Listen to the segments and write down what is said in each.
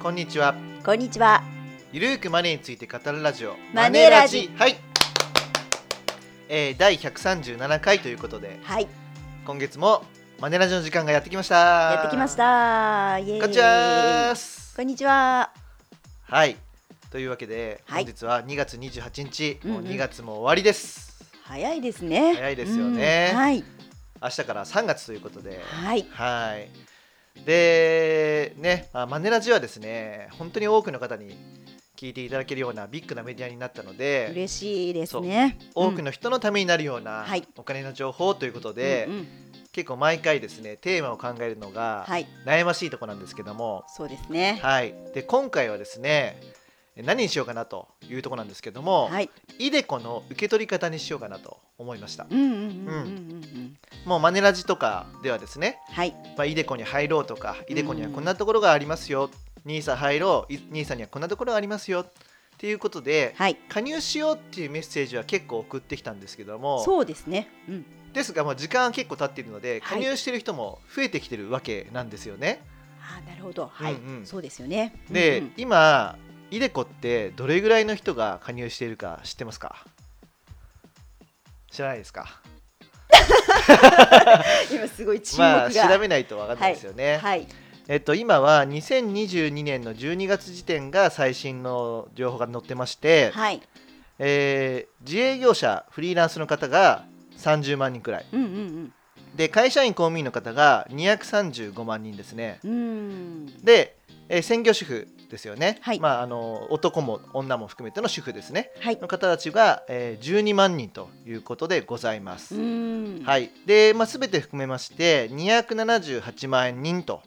こんにちは。こんにちは。ゆるーくマネーについて語るラジオ。マネラジ。はい、えー、第137回ということで。はい、今月もマネラジの時間がやってきました。やってきました。イエーイ。こんにちはこんにちは。はい。というわけで、はい。本日は2月28日、もううんうん。2月も終わりです。早いですね。早いですよね。うん。はい、明日から3月ということで。はい、はいでね、まあ、マネラジはですね本当に多くの方に聞いていただけるようなビッグなメディアになったので嬉しいですね。多くのの人のためになるようなはい。お金の情報ということで、うんうん。結構毎回ですねテーマを考えるのがはい、悩ましいところなんですけども、そうですね。はい、で今回はですね何にしようかなというところなんですけども、はい、イデコの受け取り方にしようかなと思いましたうんうんうんうんうんうん。もうマネラジとかではですね、はい、まあ、イデコに入ろうとかイデコにはこんなところがありますよ、ニーサ入ろういニーサにはこんなところがありますよっていうことで、はい、加入しようっていうメッセージは結構送ってきたんですけどもそうですね。うん、ですがもう時間は結構経っているので加はい入してる人も増えてきてるわけなんですよね。あー、なるほど。はい、うんうんそうですよね。で、うんうん今イデコってどれぐらいの人が加入しているか知ってますか？知らないですか？今すごい注目が。まあ調べないと分かんないですよね。はい、えっと今は2022年の12月時点が最新の情報が載ってまして、はい、えー自営業者フリーランスの方が30万人くらいうんうんで会社員公務員の方が235万人ですね。うん。うん。で、えー専業主婦ですよね、はいまあ、あの男も女も含めての主婦ですねはい。の方たちが、えー12万人ということでございます。うん。。はいいで、まあ、全て含めまして278万人と、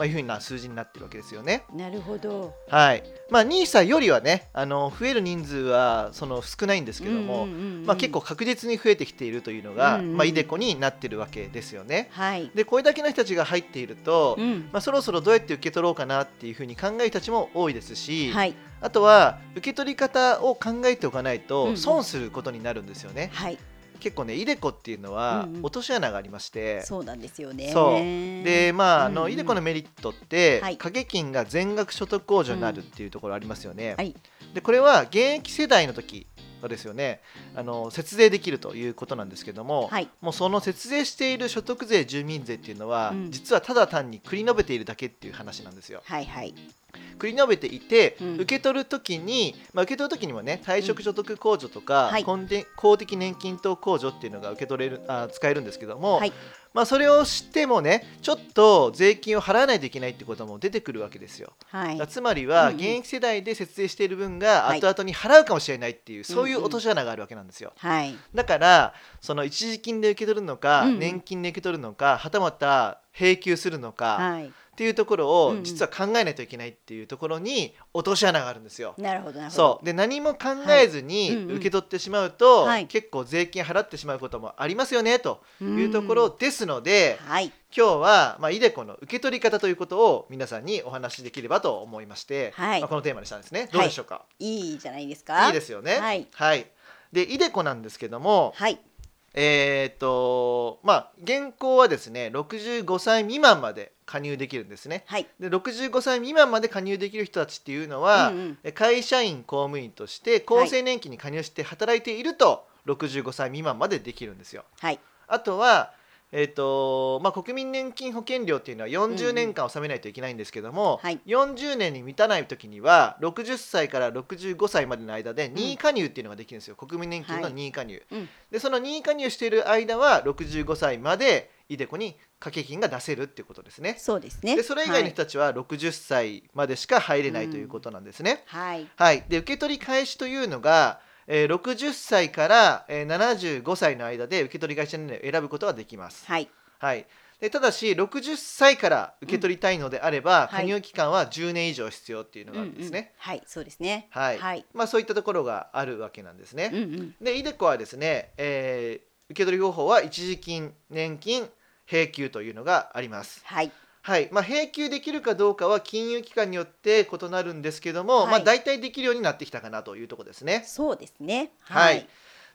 まあ、いうふうな数字になってるわけですよね。なるほど。はいまあ、NISA よりはねあの増える人数はその少ないんですけども、うんうんうんうんまあ、結構確実に増えてきているというのが、うんうんまあ、イデコになってるわけですよね。はい。でこれだけの人たちが入っていると、うん。まあ、そろそろどうやって受け取ろうかなっていうふうに考える人たちも多いですし、はい。あとは受け取り方を考えておかないうんうとん損することになるんですよね。はい。結構ねイデコっていうのはうんうん落とし穴がありまして、そうなんですよね。そうでまああの、うんうんイデコのメリットって、はい掛け金が全額所得控除になるっていうところありますよね。はい。でこれは現役世代の時はですよねあの節税できるということなんですけども、はい。もうその節税している所得税住民税っていうのは、うん実はただ単に繰り延べているだけっていう話なんですよ。はいはい。繰り延べていて、うん受け取る時に、まあ、受け取る時にもね退職所得控除とか、はい公的年金等控除っていうのが受け取れるあ使えるんですけども、はい。まあ、それを知ってもねちょっと税金を払わないといけないってことも出てくるわけですよ。はい。つまりはうんうん現役世代で節税している分がはい後々に払うかもしれないっていう、そういう落とし穴があるわけなんですよ。はい。だからその一時金で受け取るのか、うんうん年金で受け取るのかはたまた並給するのか、はい。っていうところを実は考えないといけないっていうところに落とし穴があるんですよ。なるほどなるほど。そうで何も考えずに受け取ってしまうと、はい結構税金払ってしまうこともありますよねとうんいうところですので、はい。今日は、まあ、イデコの受け取り方ということを皆さんにお話しできればと思いまして、はいまあ、このテーマにしたんですねどうでしょうか、いいじゃないですか？い、いですよねはい。でイデコなんですけどもはい。えーっとまあ現行はですね65歳未満まで加入できるんですねはい。で65歳未満まで加入できる人たちっていうのは、うんうんえ会社員公務員として厚生年金に加入して働いていると、65歳未満までできるんですよ。はい。あとは、えーとまあ、国民年金保険料っていうのは40年間納めないといけないんですけども、はい40年に満たない時には60歳から65歳までの間で任意加入っていうのができるんですよ、国民年金の任意加入、うん。でその任意加入している間は65歳までイデコに掛け金が出せるっていうことですね。そうですね。でそれ以外の人たちは60歳までしか入れないということなんですね。はい。はい、で受け取り開始というのが、えー60歳から、えー75歳の間で受け取り開始年齢を選ぶことができます。はい。はい、でただし60歳から受け取りたいのであれば、はい加入期間は10年以上必要っていうのがあるんですうんうんね。はい。そうですね。はいはい。まあ、そういったところがあるわけなんですね。うんうん。でイデコはですね、えー受け取り方法は一時金年金並給というのがあります。はい。はいまあ、並給できるかどうかは金融機関によって異なるんですけども、はいまあ、大体できるようになってきたかなというところですね。そうですね。はい。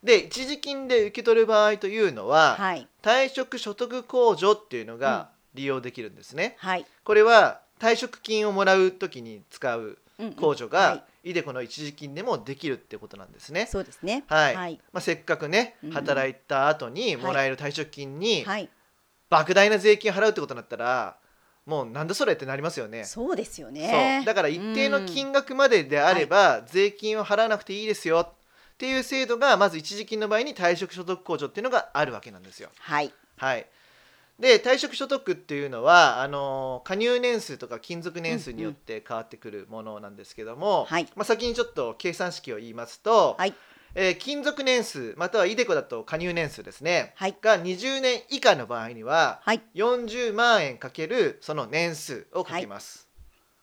で一時金で受け取る場合というのは、はい。退職所得控除っていうのが利用できるんですね。はい。これは退職金をもらう時に使ううんうん控除はがイデコの一時金でもできるってことなんですねい、。そうですね。はいはい。まあ、せっかくねうん働いた後にもらえる退職金にはい。莫大な税金を払うってことになったらもうなんだそれってなりますよね。そうですよそね。うだから一定の金額までであれば、税金を払わなくていいですよっていう制度がまず一時金の場合に退職所得控除っていうのがあるわけなんですよ。はい。はい、で退職所得っていうのはあの加入年数とか勤続年数によって変わってくるものなんですけども、はいまあ、先にちょっと計算式を言いますと、はい。えー勤続年数またはイデコだと加入年数ですね、はいが20年以下の場合にははい。40万円かけるその年数をかけます。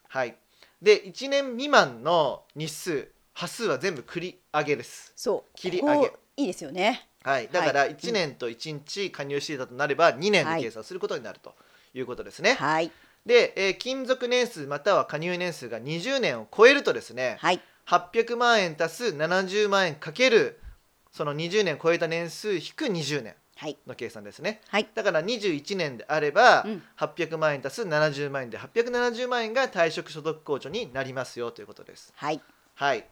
はい、で1年未満の日数波数は全部繰り上げです。そう。切り上げいいですよね。はい、だからはい1年と1日加入していたとなれば2年はいで計算することになるということですね。はい。で、えー勤続年数または加入年数が20年を超えるとですねはい。800万円足す70万円かけるその20年超えた年数引く20年はい。の計算ですね。はい。だから21年であれば、うん800万円足す70万円で870万円が退職所得控除になりますよということです。はい。はい、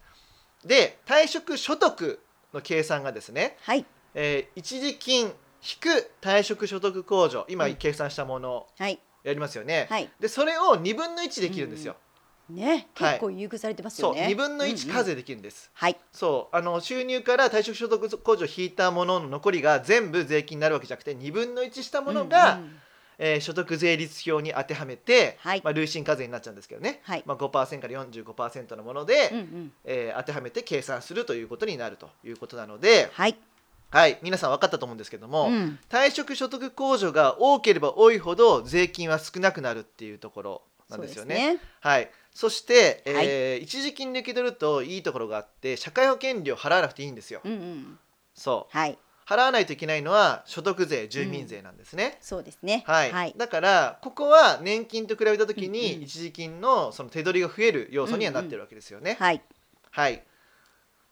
で退職所得の計算がですね、はい。えー一時金引く退職所得控除今うん計算したものをはい。やりますよね。はい。でそれを2分の1できるんですよ。ね、はい結構優遇されてますよね。2分の1課うんうん税できるんです。はい。そうあの収入から退職所得控除を引いたものの残りが全部税金になるわけじゃなくて2分の1したものが、うんうんえー所得税率表に当てはめて、はいまあ、累進課税になっちゃうんですけどね、はい。まあ、5%から45%のもので、うんうん。えー当てはめて計算するということになるということなので、はい。はい、皆さん分かったと思うんですけども、うん退職所得控除が多ければ多いほど税金は少なくなるっていうところなんですよね。そうですね。はい、そして、えー一時金で受け取るといいところがあって社会保険料払わなくていいんですよ。うんうん。そうはい。払わないといけないのは所得税住民税なんですね。そうですね。はい、はい。だからここは年金と比べた時うんにうん一時金のその手取りが増える要素にはなってるわけですよね。はい。はい。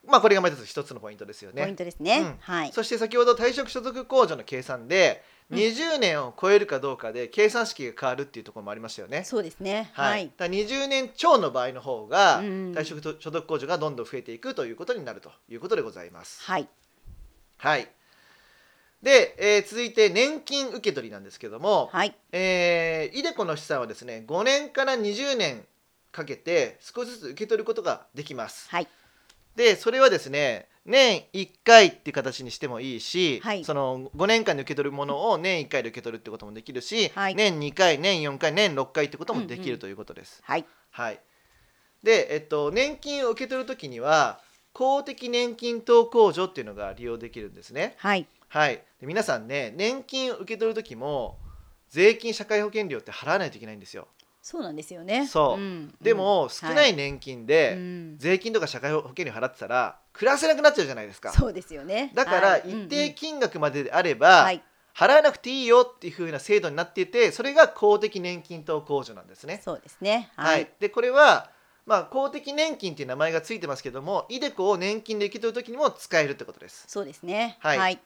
まあこれがまず一つのポイントですよポインね。トですね。うんはい。そして先ほど退職所得控除の計算でうん20年を超えるかどうかで計算式が変わるっていうところもありましたよね。そうですね。ははいい。。だから20年超の場合の方がうん退職所得控除がどんどん増えていくということになるということでございます。はい。はい。で、えー続いて年金受け取りなんですけども、はい。えー、イデコの資産はですね5年から20年かけて少しずつ受け取ることができます。はい。でそれはですね年1回っていう形にしてもいいし、はいその5年間で受け取るものを年1回で受け取るってこともできるし、はい年2回年4回年6回ってこともできうんうんるということです。はい。はい、で、えっと、年金を受け取るときには公的年金等控除っていうのが利用できるんですね。はい。はい、で皆さんね年金を受け取る時も税金社会保険料って払わないといけないんですよそうなんですよね。そううんでも、少ない年金で、うん税金とか社会保険料払ってたら暮らせなくなっちゃうじゃないですかそうですよね。だからはい一定金額までであれば、はい。払わなくていいよっていう風な制度になっていてそれが公的年金等控除なんですねそうですね。はい、はい。でこれはまあ公的年金っていう名前がついてますけどもイデコを年金で受け取る時にも使えるってことですそうですね。はいはい。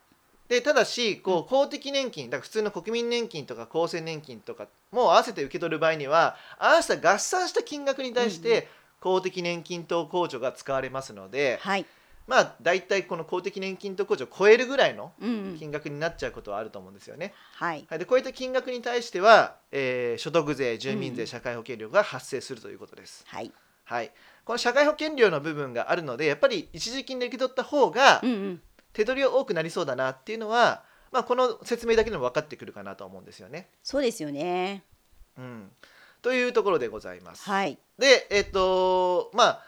でただしこう公的年金だから普通の国民年金とか厚生年金とかも合わせて受け取る場合には合わせた合算した金額に対して公的年金等控除が使われますので、はい。まあ大体この公的年金等控除を超えるぐらいの。金額になっちゃうことはあると思うんですよね。はい。はい、でこういった金額に対しては、えー所得税住民税社会保険料が発生するということです。はい。はい、この社会保険料の部分があるのでやっぱり一時金で受け取った方がうんうん。手取りは多くなりそうだなっていうのは、まあ、この説明だけでも分かってくるかなと思うんですよね。そうですよね。うん、というところでございます。はい。でえっ、とまあ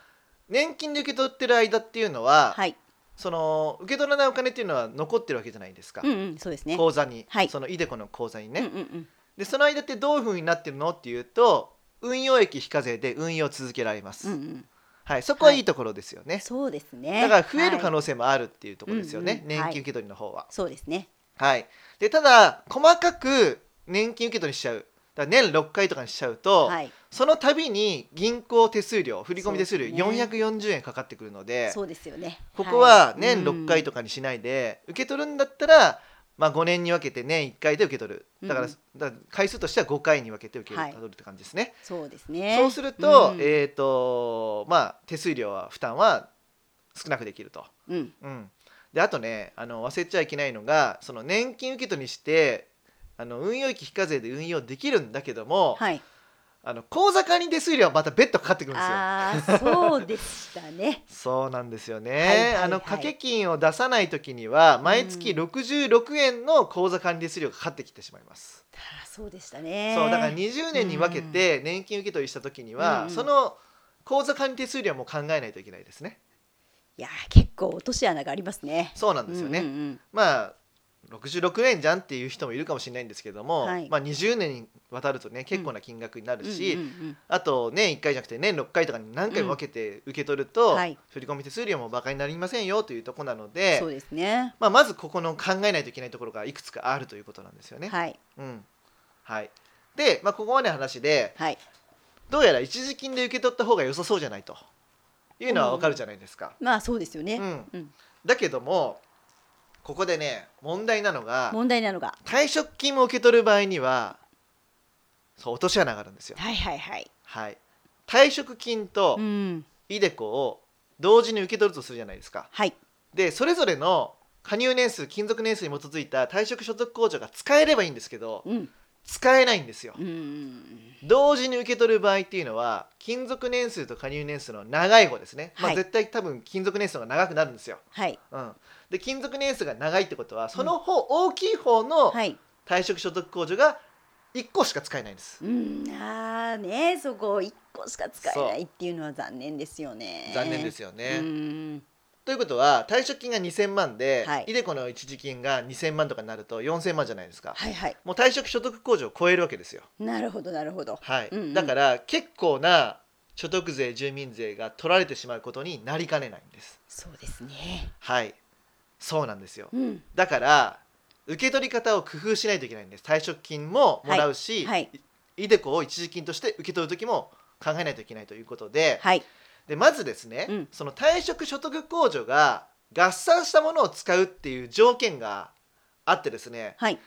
年金で受け取ってる間っていうのは、はい。その受け取らないお金っていうのは残ってるわけじゃないですか、うんうん。そうですね。口座に、はいそのイデコの口座にね。うんうんうん。でその間ってどういうふうになってるのっていうと運用益非課税で運用続けられます、うんうん。はい、そこはいいところですよね、そうですね。だから増える可はい能性もあるっていうところですよね、うんうんはい年金受け取りの方は。そうですね。はい、でただ細かく年金受け取りしちゃうだ年6回とかにしちゃうと、はい。その度に銀行手数料振込手数料そうですね440円かかってくるのでそうですよね。ここは年い6回とかにしないで、受け取るんだったらまあ、5年に分けて年1回で受け取る。だから,、うんら回数としては5回に分けて受けはい。取るって感じですね、そうですね。そうすると,、うん。えーとまあ、手数料は負担は少なくできると、うん。うん、であとねあの忘れちゃいけないのがその年金受け取りにしてあの運用益非課税で運用できるんだけども、はいあの口座管理手数料はまた別途かかってくるんですよ。ああそうでしたね。そうなんですよね、あの掛け金を出さない時には毎月うん。66円の口座管理手数料がかかってきてしまいます、あーそうでしたね。そうだから20年に分けて年金受け取りした時には、うん。その口座管理手数料も考えないといけないですね。いやー結構落とし穴がありますね。そうなんですよね、うんうんうん。まあ66円じゃんっていう人もいるかもしれないんですけども、はい。まあ、20年にわたるとね結構な金額になるし、うんうんうんあと年1回じゃなくて年6回とかに何回も分けて受け取ると、はい。振込手数料もバカになりませんよというところなのでそうですね。まあ、まずここの考えないといけないところがいくつかあるということなんですよね。はい。うん。はい、で、まあ、ここまでの話ではい。どうやら一時金で受け取った方が良さそうじゃないというのはわかるじゃないですか。まあそうですよね、うん。うん。だけどもここでね問題なのが問題なのが。退職金も受け取る場合にはそう落とし穴があるんですよ。はいはいはい。はい、退職金とうん。イデコを同時に受け取るとするじゃないですか。はい。でそれぞれの加入年数勤続年数に基づいた退職所得控除が使えればいいんですけどうん。使えないんですよ。うん同時に受け取る場合っていうのは勤続年数と加入年数の長い方ですね、まあ、はい絶対多分勤続年数が長くなるんですよ、はい。うん、で勤続年数が長いってことはその方、大きい方のはい。退職所得控除が1個しか使えないんです。うん。あーねそこ一個しか使えないっていうのは残念ですよね。残念ですよね、うん。ということは退職金が2000万で、はい。イデコの一時金が2000万とかになると4000万じゃないですか、はいはい。もう退職所得控除を超えるわけですよ。なるほどなるほど。はい、うんうん。だから結構な所得税住民税が取られてしまうことになりかねないんです。そうですね。はいそうなんですよ。うん。だから受け取り方を工夫しないといけないんです。退職金ももらうし、はい。イデコを一時金として受け取る時も考えないといけないということで,、はい。でまずですね、うん。その退職所得控除が合算したものを使うっていう条件があってですねはい。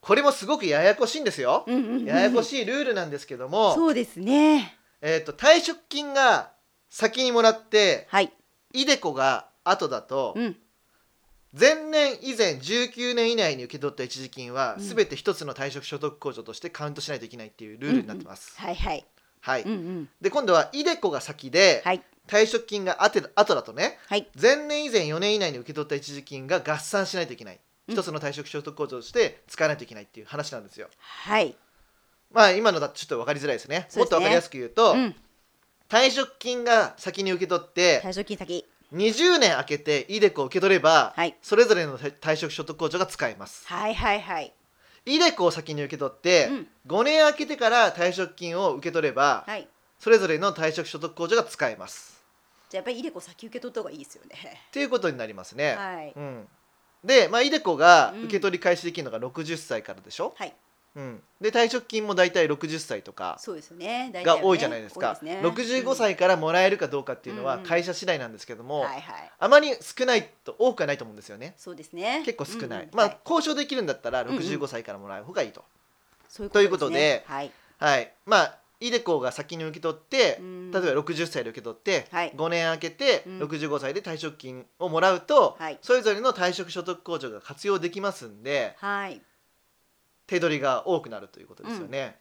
これもすごくややこしいんですよ、うんうんうん。ややこしいルールなんですけども、そうですね。えー、と退職金が先にもらってはい。イデコが後だと、うん前年以前19年以内に受け取った一時金は、うん。全て一つの退職所得控除としてカウントしないといけないっていうルールになってます。はいはい。はい。うんうん。で今度はイデコが先で、はい。退職金が後だ後だとねはい。前年以前4年以内に受け取った一時金が合算しないといけない、うん。一つの退職所得控除として使わないといけないっていう話なんですよ。はい。まあ今のだとちょっと分かりづらいですね。ね。もっと分かりやすく言うと、うん。退職金が先に受け取って退職金先20年空けてイデコを受け取れば、はい。それぞれの退職所得控除が使えます。はいはいはい。イデコを先に受け取って、うん。5年空けてから退職金を受け取れば、はい。それぞれの退職所得控除が使えます。じゃあやっぱりイデコ先受け取った方がいいですよね。っていうことになりますね。はい。うん、で、まあ、イデコがうん受け取り開始できるのが60歳からでしょ、はいうん、で退職金も大体60歳とかそうですよね。が多いじゃないですか。多いね。65歳からもらえるかどうかっていうのはうん会社次第なんですけども、はいはい。あまり少ないと多くはないと思うんですよね。そうですね。結構少ない、うんうん。まあ、はい。交渉できるんだったらうんうん。65歳からもらう方がいいと、そうということではい。はい。まあイデコが先に受け取ってうん。例えば60歳で受け取って、はい。5年空けてうん。65歳で退職金をもらうと、はい。それぞれの退職所得控除が活用できますんではい手取りが多くなるということですよね。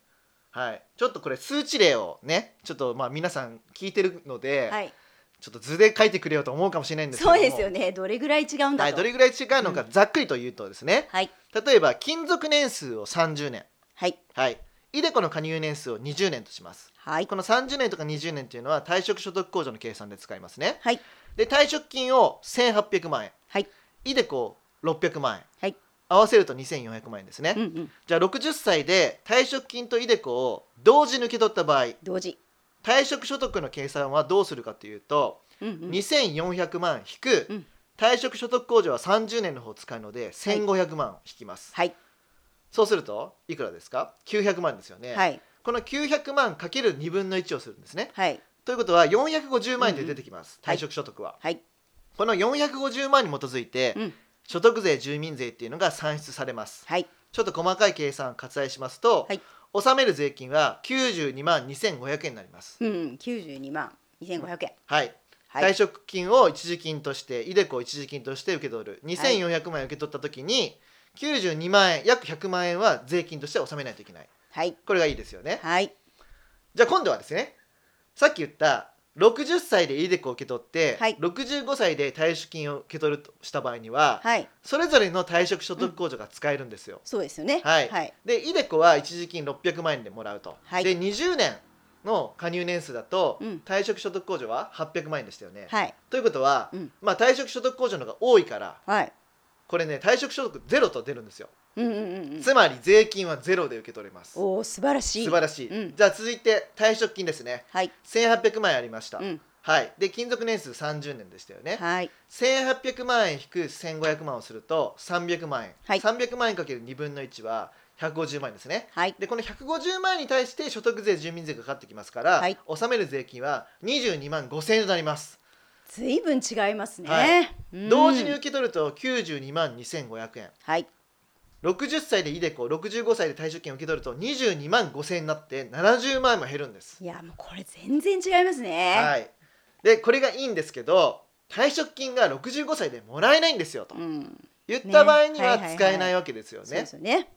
はい、ちょっとこれ数値例をねちょっとまあ皆さん聞いてるので、はい。ちょっと図で書いてくれようと思うかもしれないんですけども。そうですよね。どれぐらい違うんだと。はい、どれぐらい違うのかうん。ざっくりと言うとですね、はい。例えば勤続年数を30年。はい。はい。イデコの加入年数を20年とします。はい。この30年とか20年っていうのは退職所得控除の計算で使いますね。はい。で退職金を1800万円。はい。イデコ600万円。はい合わせると2400万円ですね、うんうん。じゃあ60歳で退職金とイデコを同時に受け取った場合。同時。退職所得の計算はどうするかというと、うんうん。2400万引く、うん。退職所得控除は30年の方を使うので1500万引きます、はい。そうするといくらですか？900万ですよね、はい。この900万かける2分の1をするんですね。はい。ということは450万円で出てきます、うんうん。退職所得は、はい。この450万に基づいて、うん所得税住民税っていうのが算出されます。はい。ちょっと細かい計算割愛しますと、はい。納める税金は92万2500円になります。うん92万2500円。はい。はい。退職金を一時金としてイデコを一時金として受け取る。2400万円受け取った時に、92万円約100万円は税金として納めないといけない。はい。これがいいですよね。はい。じゃあ今度はですねさっき言った60歳でイデコを受け取って、はい。65歳で退職金を受け取るとした場合には、はい。それぞれの退職所得控除が使えるんですよ、そうですよね。はい。はい。でイデコは一時金600万円でもらうと、はい。で20年の加入年数だと、うん。退職所得控除は800万円でしたよね、はい。ということは、うん。まあ退職所得控除の方が多いからはい。これね退職所得ゼロと出るんですよ、うんうんうんうん。つまり税金はゼロで受け取れます。おお素晴らしい。素晴らしい、うん。じゃあ続いて退職金ですね。はい。1800万円ありました、うん。はい。で勤続年数30年でしたよね、はい。1800万円引く1500万をすると300万円、はい。300万円かける2分の1は150万円ですね。はい。でこの150万円に対して所得税住民税がかかってきますから、はい。納める税金は22万5000円となります、ずいぶん違いますね、はい。うん。同時に受け取ると92万2500円。はい60歳でイデコ65歳で退職金を受け取ると22万5000円になって70万円も減るんです、いやもうこれ全然違いますね。はい。でこれがいいんですけど退職金が65歳でもらえないんですよと。うん。言った場合には使えないわけですよそうでねすよね。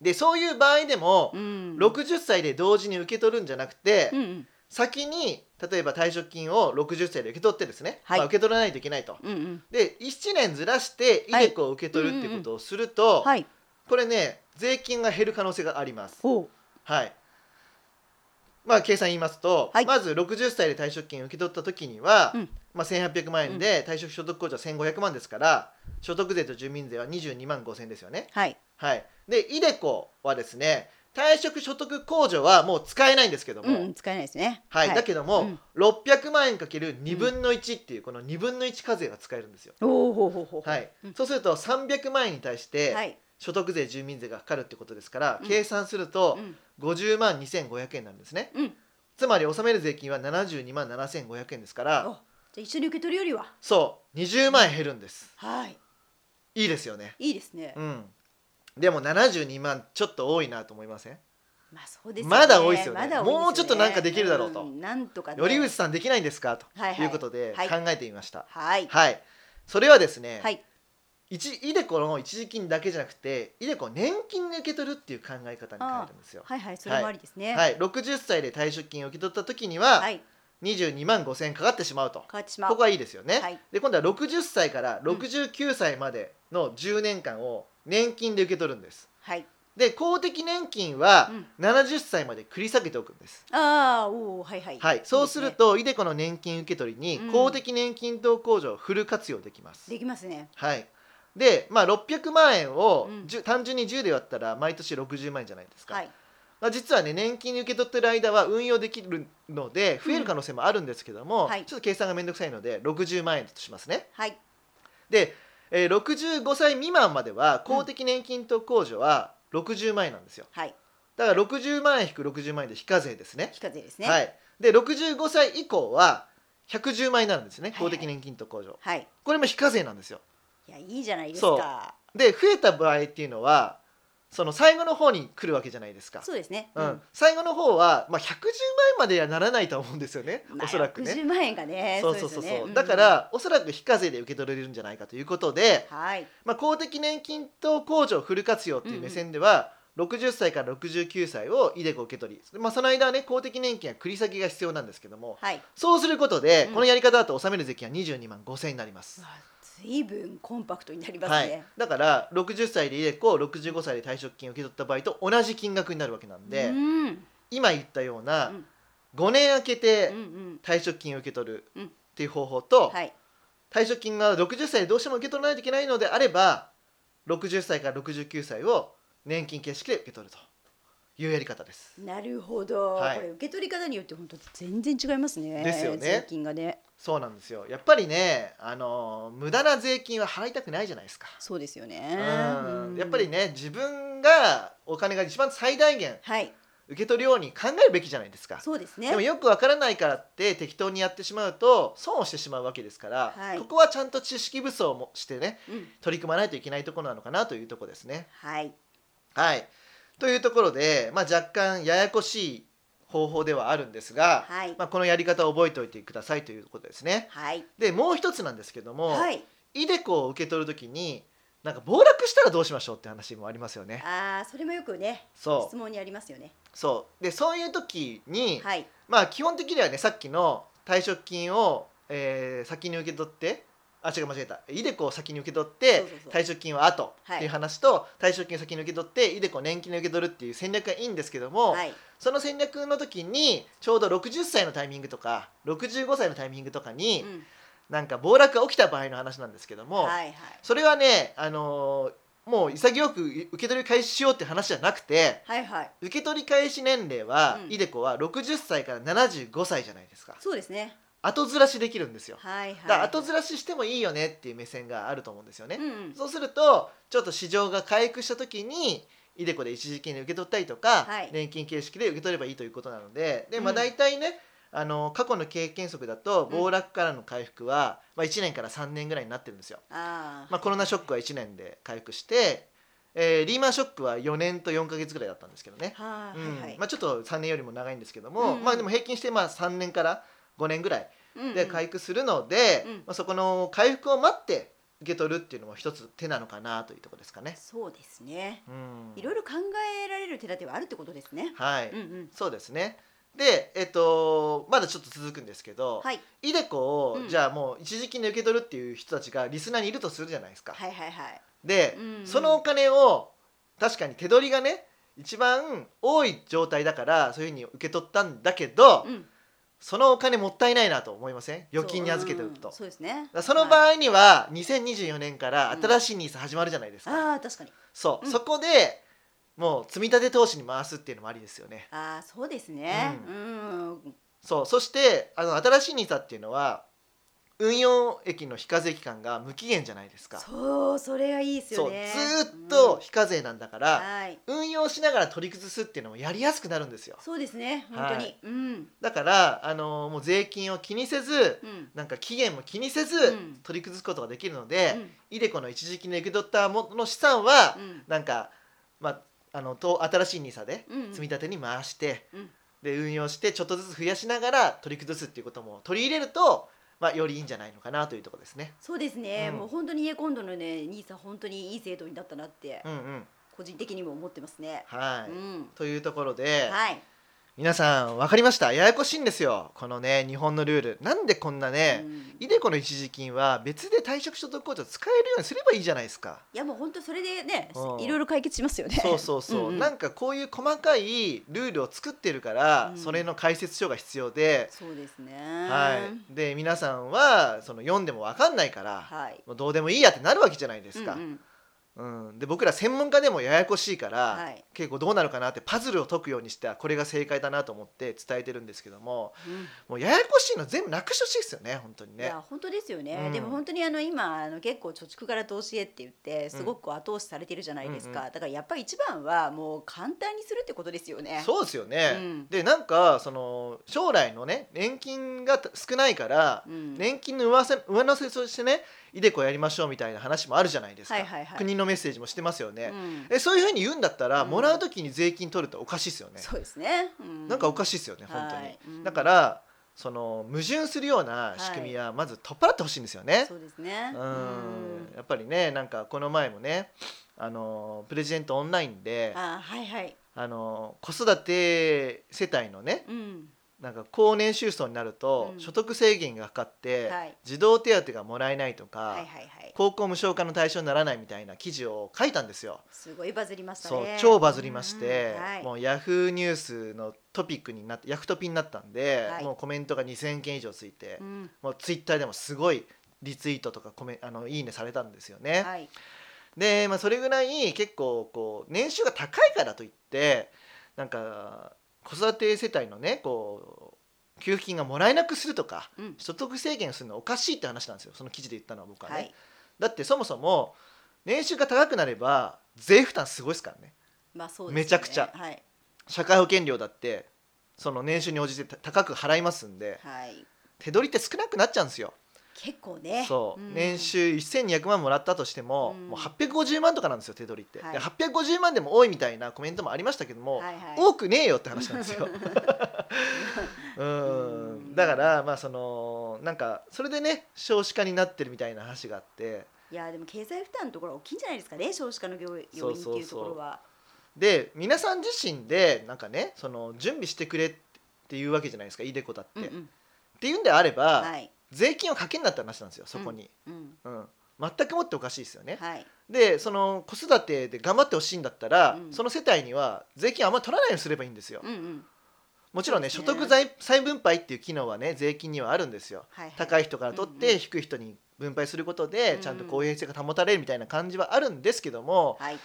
でそういう場合でもうん。60歳で同時に受け取るんじゃなくてうんうん。先に例えば退職金を60歳で受け取ってですね、はい。まあ、受け取らないといけないと。うんうん。で1年ずらしてイデコを受け取るっていうことをすると、はいこれね税金が減る可能性があります。はい。まあ計算言いますと、はい。まず60歳で退職金を受け取った時には、うん。まあ、1800万円で退職所得控除は1500万ですから所得税と住民税は22万5000円ですよね。はい。はい、でイデコはですね退職所得控除はもう使えないんですけども、うんうん使えないですね。はい。だけども、うん。600万円かける2分の1っていうこの2分の1課税が使えるんですよ。おおほうほうほうはい。うん。そうすると300万円に対してはい所得税住民税がかかるってことですから、うん。計算するとうん。50万2500円なんですね。うん。つまり納める税金は72万7500円ですからおじゃあ一緒に受け取るよりは。そう20万円減るんです。はい。いいですよね。いいですね。うん。でも72万ちょっと多いなと思いません？まあそうですよね。まだ多いですよね。まだ多いですよね。もうちょっとなんかできるだろうと。んなんとかね。頼口さんできないんですか？とはいうことではい。考えてみました。はい。はい。それはですね、はい一イデコの一時金だけじゃなくてイデコを年金で受け取るっていう考え方に変えるんですよ。はいはいそれもありですね。はい、60歳で退職金を受け取った時にははい。22万5千円かかってしまうと。変わってしまう。ここはいいですよね。はい。で今度は60歳から69歳までの10年間を年金で受け取るんです。はい。で公的年金はうん。70歳まで繰り下げておくんです。ああおおはいはい。はい、そうすると、イデコの年金受け取りにうん。公的年金等控除をフル活用できます。できますね。はい、で、まあ、600万円を、うん。単純に10で割ったら毎年60万円じゃないですか、はい。まあ、実はね年金受け取ってる間は運用できるので増える可能性もあるんですけども、はい。ちょっと計算がめんどくさいので60万円としますね。はい。で、えー65歳未満までは公的年金等控除は60万円なんですよ。はい。だから60万円引く60万円で非課税ですね。非課税ですね。はい。で65歳以降は110万円になるんですねはい。はい公的年金等控除、はい。これも非課税なんですよいやいいじゃないですか。で増えた場合っていうのはその最後の方に来るわけじゃないですか。そうですね。うん。最後の方は、まあ、110万円まではならないと思うんですよね、まあおそらくね。60万円がねそうそうそうそう。ですよね。だから、おそらく非課税で受け取れるんじゃないかということで、はい。まあ、公的年金等控除フル活用っていう目線では、60歳から69歳をイデコ受け取り、まあ、その間はね公的年金は繰り下げが必要なんですけどもはい。そうすることで、うん。このやり方だと納める税金は22万5000円になります。わずいぶんコンパクトになりますはい。ね、だから60歳でイデコ65歳で退職金を受け取った場合と同じ金額になるわけなんで、うん。うん今言ったようなうん。5年空けてうん退職金を受け取るうん。っていう方法と、はい。退職金が60歳でどうしても受け取らないといけないのであれば60歳から69歳を年金形式で受け取るというやり方です。なるほど、はい。これ受け取り方によって本当全然違いますね。ですよね。税金がねそうなんですよ。やっぱりねあの無駄な税金は払いたくないじゃないですか。そうですよね。うん。うん。やっぱりね自分がお金が一番最大限はい。受け取るように考えるべきじゃないですか。そうですね。でもよくわからないからって適当にやってしまうと損をしてしまうわけですから、はい。ここはちゃんと知識武装もしてねうん。取り組まないといけないところなのかなというところですね。はい。はい、というところで、まあ、若干ややこしい方法ではあるんですが、はい。まあ、このやり方を覚えておいてくださいということですね。はい。でもう一つなんですけども、はい。イデコを受け取るときになんか暴落したらどうしましょうって話もありますよね。ああそれもよくねそ質問にありますよね。うそう。でそういう時に、はい。まあ基本的にはねさっきの退職金を、えー先に受け取ってあ違う間違えた。イデコを先に受け取って退職金は後。はい。っていう話と、退職金を先に受け取ってイデコを年金に受け取るっていう戦略がいいんですけども、はい。その戦略の時にちょうど60歳のタイミングとか65歳のタイミングとかに、うん。なんか暴落が起きた場合の話なんですけども、はいはい。それはね、あのーもう潔く受け取り開始しようって話じゃなくてはいはい。受け取り開始年齢は、うん。イデコは60歳から75歳じゃないですか。そうですね後ずらしできるんですよ。はいはい。だ後ずらししてもいいよねっていう目線があると思うんですよね、うんうん。そうするとちょっと市場が回復した時にイデコで一時金で受け取ったりとか、はい。年金形式で受け取ればいいということなのでで、まあ、うん。大体ね、あの過去の経験則だとうん。暴落からの回復は、まあ、1年から3年ぐらいになってるんですよ。あーまあ、コロナショックは1年で回復して、えーリーマンショックは4年と4か月ぐらいだったんですけどね、はいうんはい。はいまあ、ちょっと3年よりも長いんですけども、うんまあ、でも平均してまあ3年から5年ぐらいうんで回復するので、うん。まあ、そこの回復を待って受け取るっていうのも一つ手なのかなというところですかね。そうですね。うん。いろいろ考えられる手立てはあるってことですね。はい、うんうん。そうですね。で、えっと、まだちょっと続くんですけど、はい。イデコを、うん。じゃあもう一時金で受け取るっていう人たちがリスナーにいるとするじゃないですか。はいはいはい。で、うんうんそのお金を確かに手取りがね一番多い状態だからそういうふうに受け取ったんだけど、うんそのお金もったいないなと思いません？預金に預けておくと。そううんそうですねその場はい。合には2024年から新しいニーサ始まるじゃないですか、ああ確かに。そう、うん。そこでもう積み立て投資に回すっていうのもありですよね。ああそうですね。うん。そう。そしてあの新しいニーサっていうのは運用益の非課税期間が無期限じゃないですか。そうそれがいいですそうよねずーっと非課税なんだから、はい。運用しながら取り崩すっていうのもやりやすくなるんですよ。そうですね本当に、はいうん。だからあのもう税金を気にせずうん。なんか期限も気にせずうん。取り崩すことができるので、うん。イデコの一時金で受け取ったものの資産は、うん。なんか、まあ、あのと新しい NISA でうん。積み立てに回して、うん。で運用してちょっとずつ増やしながら取り崩すっていうことも取り入れると、まあ、よりいいんじゃないのかなというところですね。そうですね、うん。もう本当に家今度のねニーサ本当にいい制度になったなってうんうん。個人的にも思ってますね、はい、うん。というところで、はい皆さん分かりました？ややこしいんですよ。このね日本のルール。なんでこんなね、うん。イデコの一時金は別で退職所得控除使えるようにすればいいじゃないですか。いやもう本当それでねうん。いろいろ解決しますよね。そうそうそう、んん。なんかこういう細かいルールを作ってるから、うん。それの解説書が必要で、そうですね。はい、で皆さんはその読んでも分かんないから、はい。もうどうでもいいやってなるわけじゃないですか。うんうんうん。で僕ら専門家でもややこしいから、はい。結構どうなるかなってパズルを解くようにしてはこれが正解だなと思って伝えてるんですけどもうん。もうややこしいの全部なくしてほしいですよね本当にね。いや。本当ですよね、うん。でも本当にあの今あの結構貯蓄から投資へって言ってすごく後押しされてるじゃないですか、うんうん。だからやっぱり一番はもう簡単にするってことですよね。そうですよね、うん。でなんかその将来のね年金が少ないから、うん。年金の上せ上乗せとしてねイデコやりましょうみたいな話もあるじゃないですか、はいはいはい。国のメッセージもしてますよね、うん。えそういうふうに言うんだったら、うん。もらう時に税金取るっておかしいですよね。そうですね、うん。なんかおかしいですよね本当に、だからその矛盾するような仕組みはまず取っ払ってほしいんですよね、そうですね。うん。うん。やっぱりねなんかこの前もねあのプレジデントオンラインであはいはい。あの子育て世帯のねうんなんか高年収層になるとうん。所得制限がかかってはい。児童手当がもらえないとか、はいはいはい。高校無償化の対象にならないみたいな記事を書いたんですよ。すごいバズりましたそうね超バズりましてうん、はい。もうヤフーニュースのトピックになってヤフトピになったんで、はい。もうコメントが2,000件以上ついて、うん。もうツイッターでもすごいリツイートとかコメあのいいねされたんですよね。はい。で、まあ、それぐらい結構こう年収が高いからといってなんか子育て世帯のねこう給付金がもらえなくするとかうん。所得制限をするのはおかしいって話なんですよ。その記事で言ったのは僕はね。はい。だってそもそも年収が高くなれば税負担すごいですからね。まあそうですよね。めちゃくちゃ。はい。社会保険料だってその年収に応じてた高く払いますんではい。手取りって少なくなっちゃうんですよ。結構ね。そう、ん。年収1200万もらったとしても、うん。もう850万とかなんですよ手取りって、はい。で850万でも多いみたいなコメントもありましたけども、はいはい。多くねえよって話なんですよ。う うん。んだからまあそのなんかそれでね少子化になってるみたいな話があって。いやでも経済負担のところは大きいんじゃないですかね少子化の要要因っていうところは。で皆さん自身でなんかねその準備してくれっていうわけじゃないですかイデコだって。うんうん。っていうんであれば、はい税金をかけんなって話なんですよそこに、うん。うん。全くもっておかしいですよね。はい。でその子育てで頑張ってほしいんだったら、うん。その世帯には税金あんまり取らないようにすればいいんですよ。うんうん。もちろんねね。得財再分配っていう機能はね税金にはあるんですよ。はいはい。高い人から取っうんうん。て低い人に分配することでうん。ちゃんと公平性が保たれるみたいな感じはあるんですけどもはい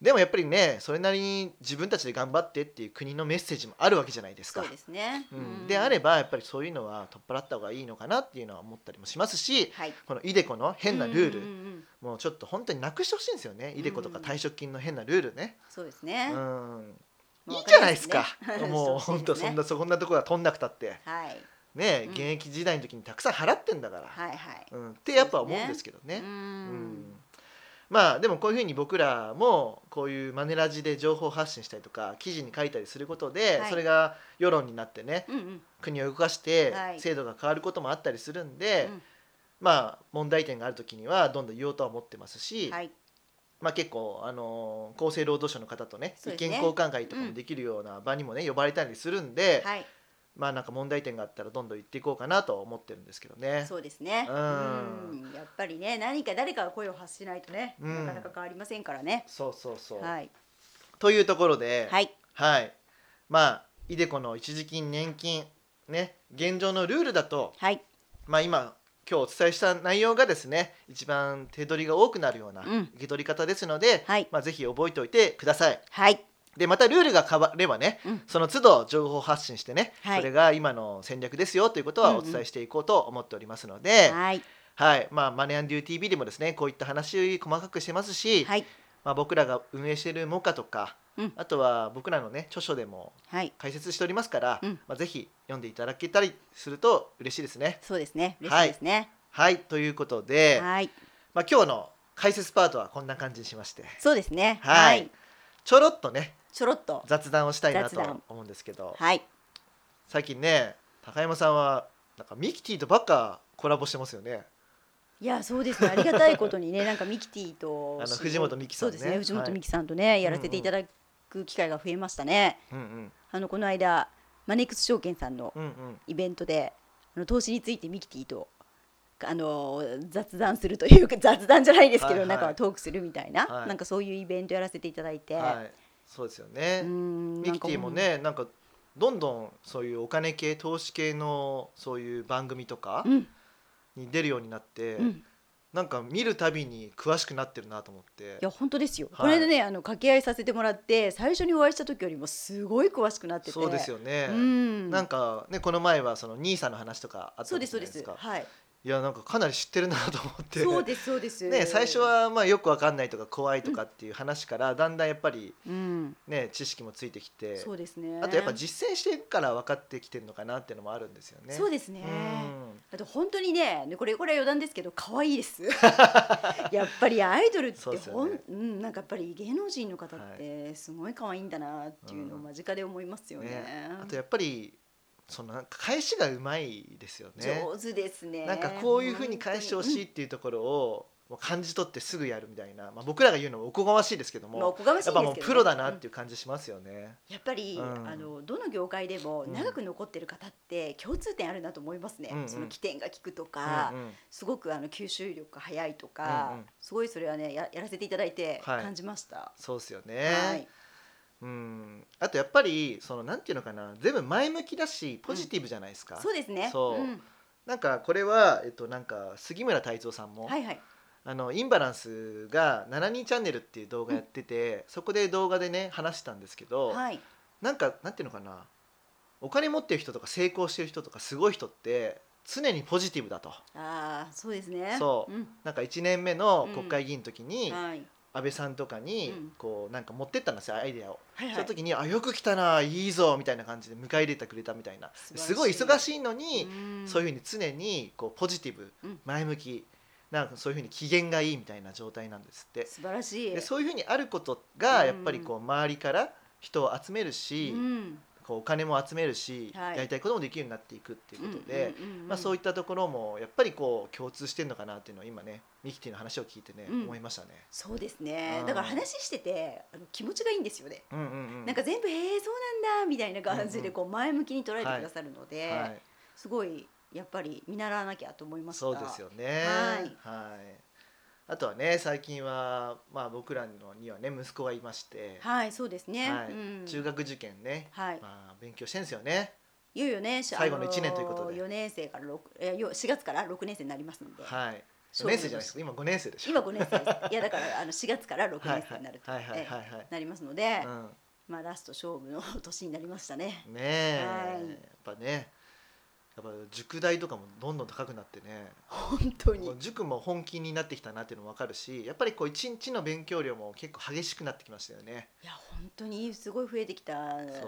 でもやっぱりねそれなりに自分たちで頑張ってっていう国のメッセージもあるわけじゃないですか。そう。ですね。うん、であればやっぱりそういうのは取っ払った方がいいのかなっていうのは思ったりもしますしはい。このイデコの変なルール、うんうんうんもうちょっと本当になくしてほしいんですよね、イデコとかうん退職金の変なルールね。そうですうねんいいじゃないですか。ね もう本当そんなそんなところは取んなくたって。はい。ね、うん。現役時代の時にたくさん払ってんだから、はいはい。うん、ってやっぱ思うんですけどね。ううん。んまあでもこういうふうに僕らもこういうマネラジで情報発信したりとか記事に書いたりすることで、はい。それが世論になってねうんうん。国を動かしてはい。制度が変わることもあったりするんで、うん。まあ問題点がある時にはどんどん言おうとは思ってますし、はい。まあ、結構、あのー厚生労働省の方とね意そうですね。見交換会とかもできるような場にもね、呼ばれたりするんで、はいまあなんか問題点があったらどんどん言っていこうかなと思ってるんですけどね。そうですね。うん。うん。やっぱりね何か誰かが声を発しないとねうんなかなか変わりませんからね。そうそうそう、はい。というところで、はい。はい。まあイデコの一時金年金ね現状のルールだと、はい。まあ、今今日お伝えした内容がですね一番手取りが多くなるようなうん。受け取り方ですので、はい。まあ、ぜひ覚えておいてください。はいでまたルールが変わればね、うん。その都度情報発信してね、はい。これが今の戦略ですよということはお伝えしていこうと思っておりますので、はい。はい。まあ、マネーデュー TV でもですねこういった話細かくしてますし、はい。まあ、僕らが運営しているモカとか、うん。あとは僕らのね著書でもはい。解説しておりますから、うん。まあ、ぜひ読んでいただけたりすると嬉しいですね。そうですね。嬉しいですね。はい。ということで、はい。まあ、今日の解説パートはこんな感じにしまして。そうですね。はい。はいちょろっとねちょろっと。雑談をしたいなと思うんですけど。はい。最近ね高山さんはなんかミキティとばっかコラボしてますよね。いやそうですね。ありがたいことにねなんかミキティと あの藤本美貴さんね。そうですね。藤はい。本美貴さんとね、やらせていただく機会が増えましたね、うんうん。あのこの間マネックス証券さんのうんうん。イベントであの投資についてミキティとあの雑談するというか雑談じゃないですけど、はいはい。なんかトークするみたいな、はい。なんかそういうイベントやらせていただいて、はい、そうですよね。ミキティもねなんかどんどんそういうお金系投資系のそういう番組とかうん。に出るようになって、うん。なんか見るたびに詳しくなってるなと思って。いや本当ですよ、はい。この間ねあの掛け合いさせてもらって最初にお会いした時よりもすごい詳しくなってて。そうですよね、うん。なんかねこの前はその兄さんの話とかあったそうですそうでじゃないです。すかはいいやなんかかなり知ってるなと思って。そうですそうです。ね、最初はまあよくわかんないとか怖いとかっていう話からだんだんやっぱりうん。ね知識もついてきてそうですね。あとやっぱ実践してるから分かってきてるのかなっていうのもあるんですよね。そうですね。うん。あと本当にねこれこれは余談ですけど可愛いです。やっぱりアイドルってほんね。うんなんかやっぱり芸能人の方ってすごい可愛いんだなっていうのを間近で思いますよね,、ね。あとやっぱりそのなんか返しがうまいですよね。上手ですね。なんかこういうふうに返してほしいっていうところをもう感じ取ってすぐやるみたいな、まあ、僕らが言うのもおこがましいですけども、まあおこがましいですけどね。やっぱもうプロだなっていう感じしますよね。やっぱり、うん。あのどの業界でもうん長く残ってる方って共通点あるなと思いますね、うんうん。その起点が効くとか、うんうん。すごくあの吸収力が早いとか、うんうん。すごいそれはねややらせていただいてはい。感じました。そうですよね。はいうん、あとやっぱりそのなんていうのかな全部前向きだしポジティブじゃないですか。そうですね。そうんなんかこれはえっとなんか杉村太蔵さんも、はいはい。あのインバランスが7人チャンネルっていう動画やってて、そこで動画でね話したんですけど、はい。なんかなんていうのかなお金持ってる人とか成功してる人とかすごい人って常にポジティブだとああそうですね。そううんなんか1年目の国会議員の時に、はい。安倍さんとかにうん。こうなんか持ってったんですよアイデアを。はいはい。その時に「あよく来たないいぞ」みたいな感じで迎え入れてくれたみたいな。すごい忙しいのに、ん。そういうふうに常にこうポジティブ、うん。前向きなんかそういうふうに機嫌がいいみたいな状態なんですって。素晴らしい。でそういうふうにあることがうん。やっぱりこう周りから人を集めるし、うんこうお金も集めるし、はい。やりたいこともできるようになっていくっていうことで、そういったところもやっぱりこう共通してるのかなっていうのを今ねミキティの話を聞いてね、うん。思いましたね。そうですね。うん。だから話しててあの気持ちがいいんですよね。うんうんうん、なんか全部「へえそうなんだ」みたいな感じでこう前向きに捉えてくださるので、はい、すごいやっぱり見習わなきゃと思いましたそうですよね。はい。はいあとはね最近は、まあ、僕らのにはね息子がいまして、はいそうですね、はい。うん。中学受験ね、はい。まあ、勉強してんですよね。いよいよね最後の一年ということで。4年生から6えよ4月から6年生になりますので、はい。4勝負年生じゃないですか。今5年生でしょ。今5年生です。いやだからあの4月から6はい年生になると、はいはいはいなりますので、はまあラスト勝負の年になりましたね。ねえ、はい。やっぱねやっぱ塾代とかもどんどん高くなってね。本当に。塾も本気になってきたなっていうのも分かるしやっぱりこう一日の勉強量も結構激しくなってきましたよね。いや本当にすごい増えてきた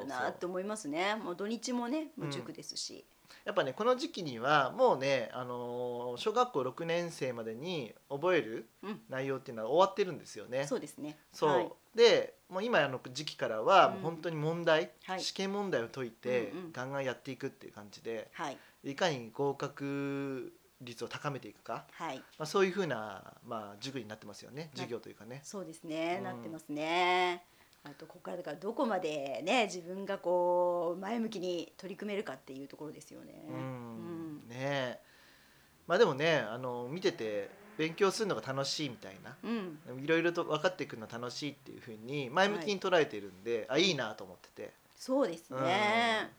なって思いますね。もう土日もねもう塾ですし、やっぱねこの時期にはもうね、あのー小学校6年生までに覚えるうん。内容っていうのは終わってるんですよね。そうですね。そう。はい。でもう今の時期からはうん。もう本当に問題、はい。試験問題を解いてうんうん。ガンガンやっていくっていう感じではい。いかに合格率を高めていくか、はい。まあ、そういうふうな、まあ、塾になってますよね。授業というかね。そうですね、うん。なってますねあとここからだからどこまでね自分がこう前向きに取り組めるかっていうところですよね。うん。ねえ。まあでもねあの見てて勉強するのが楽しいみたいな。うん、いろいろと分かっていくの楽しいっていうふうに前向きに捉えているんで、あいいなと思ってて。そうですね。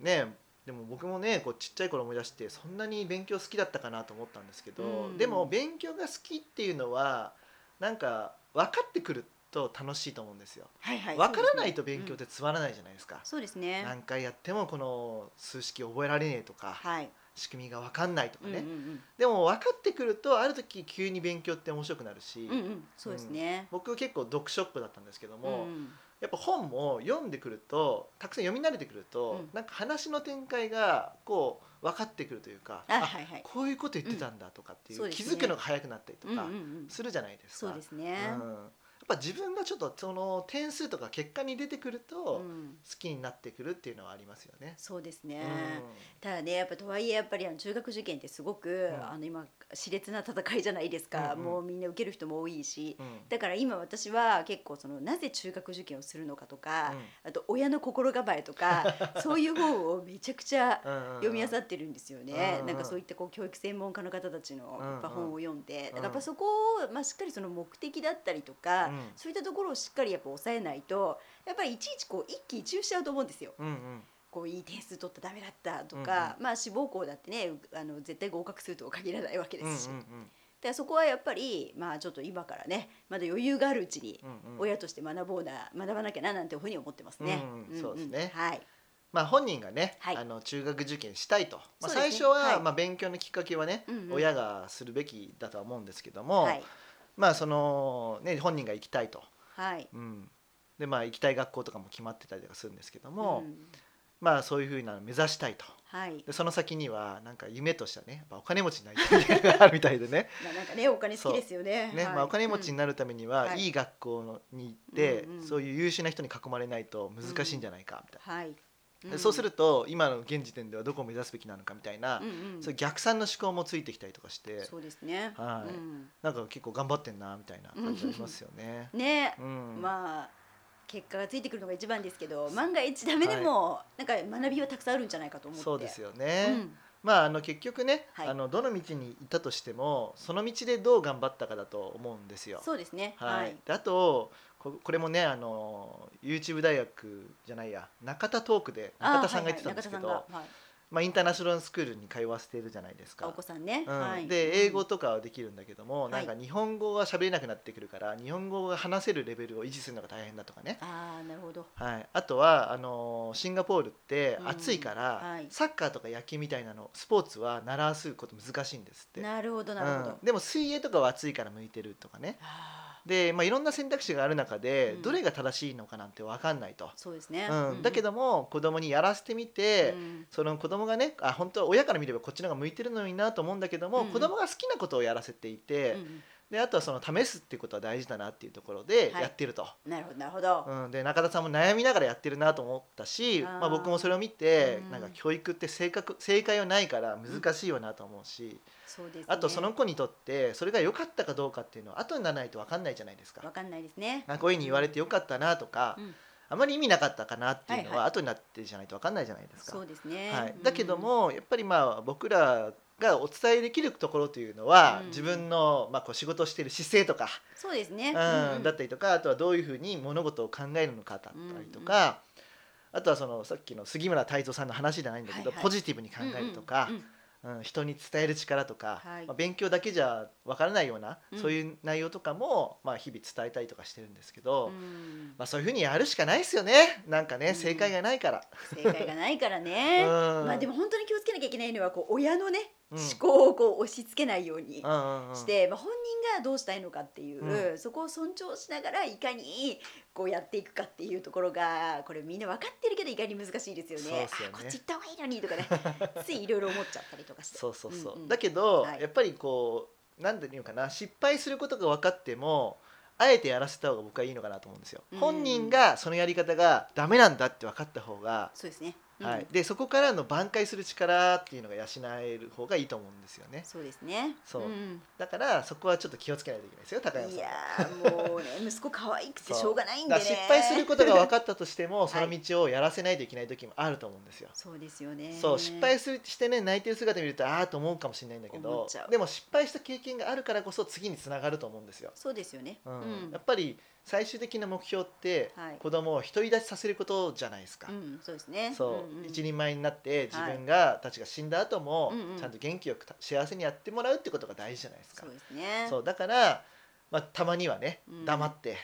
うん。ねでも僕もねこうちっちゃい頃思い出してそんなに勉強好きだったかなと思ったんですけど、うん。でも勉強が好きっていうのはなんか分かってくると楽しいと思うんですよ。はいはい。分からないと勉強ってつまらないじゃないですか。そうですね。何回やってもこの数式覚えられねえとか、はい。仕組みが分かんないとかね、うんうんでも分かってくるとある時急に勉強って面白くなるし、うん。うんうん。そうですね。僕結構読書っ子だったんですけどうんも、うんやっぱ本も読んでくるとたくさん読み慣れてくると、うんなんか話の展開がこう分かってくるというかあはいはい。こういうこと言ってたんだとかっていう,、気うんそうねづくのが早くなったりとかうんうんうん。するじゃないですか。そうですね。うんぱ自分がちょっとその点数とか結果に出てくると、好うん。きになってくるっていうのはありますよね。そうですね。うただねやっぱとはいえやっぱりあの中学受験ってすごく、ん。あの今熾烈な戦いじゃないですか、うんうん。もうみんな受ける人も多いし、んうん。だから今私は結構そのなぜ中学受験をするのかとか、うん。あと親の心構えとか そういう本をめちゃくちゃうんうん読み漁ってるんですよね、うんうんなんかそういったこう教育専門家の方たちの本を読んで、だからやっうんぱそこを、まあ、しっかりその目的だったりとか、うんそういったところをしっかりやっぱ抑えないとやっぱりいちいちこう一喜一憂しちゃうと思うんですよ。うんうん。こういい点数取ったらダメだったとか、まあ志望校だってねうあの絶対合格するとは限らないわけですし、うんうんだからそこはやっぱりまあちょっと今からねまだ余裕があるうちにうんうん。親として学ぼうな学ばなきゃななんていうふうに思ってますね。うんうんそうですね。はい。まあ本人がね、はい。あの中学受験したいと、まあ、最初は、はい。まあ、勉強のきっかけはね、うんうん。親がするべきだとは思うんですけども、はい。まあそのね本人が行きたいと、はい。うん、でまあ行きたい学校とかも決まってたりとかするんですけども、うん。まあそういうふうなのを目指したいと。はい。でその先にはなんか夢としてはねお金持ちになりたいっていうのがあるみたいでね。まあなんかねお金好きですよね。ね、はい。まあ、お金持ちになるためには、はい。い、い学校のに行って、うんうんそういう優秀な人に囲まれないと難しいんじゃないかみたいな。はい。でそうすると今の現時点ではどこを目指すべきなのかみたいな、うんうん。そういう逆算の思考もついてきたりとかしてそうですね。はい。うん。なんか結構頑張ってんなみたいな感じありますよね。ね、うん。まあ結果がついてくるのが一番ですけど万が一ダメでも、なんか学びはたくさんあるんじゃないかと思って。そうですよ、よね。うんまああの結局ね、はい。あのどの道にいたとしてもその道でどう頑張ったかだと思うんですよ。そうですね。はい。であとここれもねあの YouTube 大学じゃないや中田トークで中田さんが言ってたんですけど、はいはいまあ、インターナショナルスクールに通わせているじゃないですか。あお。子さんね、うん。はい、で英語とかはできるんだけども、はい。なんか日本語が喋れなくなってくるから日本語が話せるレベルを維持するのが大変だとかね、ああなるほど。はい、あとはあのシンガポールってうん。暑いから、はい。サッカーとか野球みたいなのスポーツは習わすこと難しいんですって。なるほどなるほど、うん、でも水泳とかは暑いから向いてるとかね。あで、まあ、いろんな選択肢がある中で、うん。どれが正しいのかなんて分かんないと、そうですね、うん。だけども子供にやらせてみて、うん。その子供がねあ本当は親から見ればこっちの方が向いてるのになと思うんだけども、うん。子供が好きなことをやらせていて、うんであとはその試すっていうことは大事だなっていうところではい。やってると。なるほどなるほど、うん、で中田さんも悩みながらやってるなと思ったしあーまあ、僕もそれを見て、うん。なんか教育って正確正解はないから難しいよなと思うし、そうですね。あとその子にとってそれが良かったかどうかっていうのは後にならないと分かんないじゃないですか。わかんないですね。あこういうふうに言われてよかったなとか、うん。あまり意味なかったかなっていうのは後になってじゃないと分かんないじゃないですか。そうですね、はい。うんだけどもやっぱりまあ僕らがお伝えできるところというのは、うん。自分の、まあ、こう仕事をしている姿勢とか、そうですね、うんだったりとかあとはどういうふうに物事を考えるのかだったりとか、あとはそのさっきの杉村太蔵さんの話じゃないんだけど、はいはい。ポジティブに考えるとかうん、うんうん人に伝える力とか、はい。まあ、勉強だけじゃわからないような、うん。そういう内容とかも、まあ、日々伝えたりとかしてるんですけど、うん。まあ、そういうふうにやるしかないですよね。なんかね、うん。正解がないから。正解がないからうね、ん。まあでも本当に気をつけなきゃいけないのはこう親のね、うん思考をこう押し付けないようにうんうんうん。して、まあ、本人がどうしたいのかっていう、うそこを尊重しながらいかにこうやっていくかっていうところがこれみんな分かってるけどいかに難しいですよね。よね。あこっち行った方がいいのにとかね。ついいろいろ思っちゃったりとかして。そうそうそう、んんだけど、はい。やっぱりこうなんていうのかな。失敗することが分かってもあえてやらせた方が僕はいいのかなと思うんですよ、うん。本人がそのやり方がダメなんだって分かった方が、そうですね。うん。はい、でそこからの挽回する力っていうのが養える方がいいと思うんですよね。そうですね。そう。んだからそこはちょっと気をつけないといけないですよ高山さん。いやーもうね息子可愛くてしょうがないんでね。失敗することが分かったとしても、い その道をやらせないといけない時もあると思うんですよ。そうですよね。そう失敗するしてね泣いてる姿見るとああと思うかもしれないんだけどでも失敗した経験があるからこそ次につながると思うんですよ、そうですよね。うん。うん。やっぱり最終的な目標ってはい。子供を独り立ちさせることじゃないですか、うんそうですね。そう、んん。一人前になって自分が、たちが死んだ後も、うんうん。ちゃんと元気よくた幸せにやってもらうってことが大事じゃないですか。そうですね。そうだから、まあ、たまにはね、うん。黙って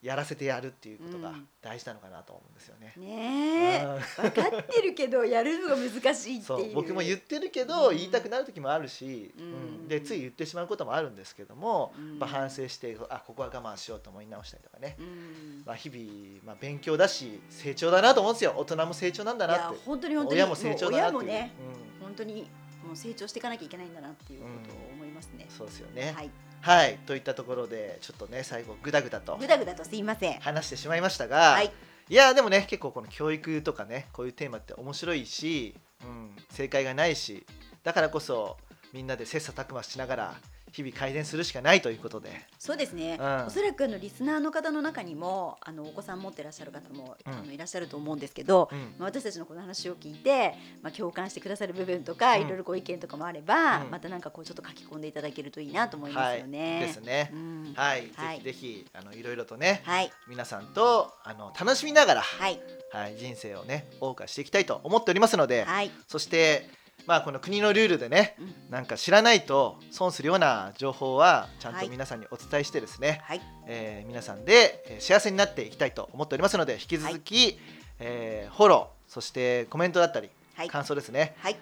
やらせてやるっていうことがうん。大事なのかなと思うんですよね。ねえ。うん。分かってるけどやるのが難しいっていう。僕も言ってるけど、うん。言いたくなる時もあるし、うん。うん。でつい言ってしまうこともあるんですけども、うん。まあ、反省してあここは我慢しようと思い直したりとかね、うん。まあ、日々、まあ、勉強だし成長だなと思うんですよ。大人も成長なんだなって。本当に本当に親も成長だなってね本当にもう成長していかなきゃいけないんだなっていうことを思いますね。うん、そうですよね。はいはい、といったところでちょっとね最後グダグダとぐだぐだとすいません。話してしまいましたが、はい。いやでもね結構この教育とかねこういうテーマって面白いし、うん、正解がないしだからこそみんなで切磋琢磨しながら日々改善するしかないということで、そうですね、うん。おそらくあのリスナーの方の中にもあのお子さん持ってらっしゃる方も、うん。あのいらっしゃると思うんですけど、うん。まあ私たちのこの話を聞いて、まあ、共感してくださる部分とか、うん。いろいろご意見とかもあれば、うん。またなんかこうちょっと書き込んでいただけるといいなと思いまはいすよね。ですね。う。ん。はい、はい。ぜひぜひあのいろいろとね、はい。皆さんとあの楽しみながら、はい。はい、人生をね謳歌していきたいと思っておりますので、はい、そしてまあこの国のルールでねうん。なんか知らないと損するような情報はちゃんはい。と皆さんにお伝えしてですね、はい。えー皆さんでえー幸せになっていきたいと思っておりますので引き続き、えーフォローそしてコメントだったり、はい。感想ですねはい。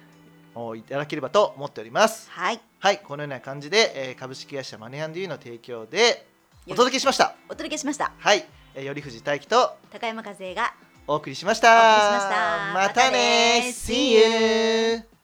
をいただければと思っております。はい。はい。このような感じで、えー株式会社マネーユーの提供でお届けしました。お届けしました。はい、えー、頼藤大樹と高山和恵がお送りしました。ました。またね。See you